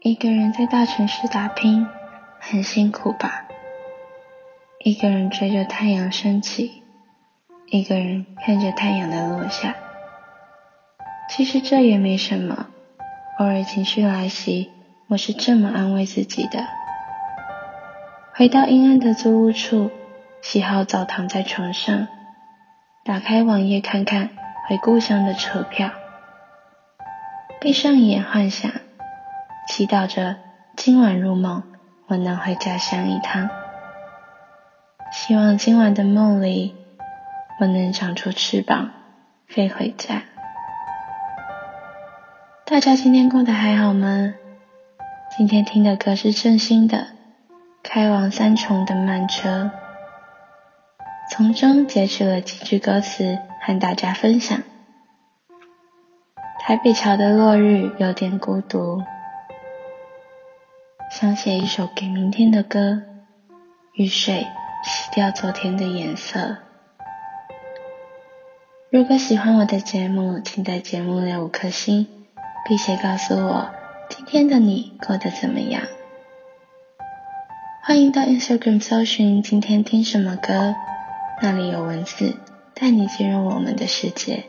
一个人在大城市打拼，很辛苦吧？一个人追着太阳升起，一个人看着太阳的落下。其实这也没什么，偶尔情绪来袭，我是这么安慰自己的。回到阴暗的租屋处，洗好澡躺在床上，打开网页看看回故乡的车票，闭上眼幻想。祈祷着今晚入梦，我能回家乡一趟。希望今晚的梦里，我能长出翅膀，飞回家。大家今天过得还好吗？今天听的歌是郑兴的《开往三重的慢车》，从中截取了几句歌词和大家分享。台北桥的落日有点孤独。想写一首给明天的歌，雨水洗掉昨天的颜色。如果喜欢我的节目，请在节目留五颗星，并且告诉我今天的你过得怎么样。欢迎到 Instagram 搜寻今天听什么歌，那里有文字带你进入我们的世界。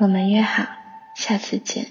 我们约好，下次见。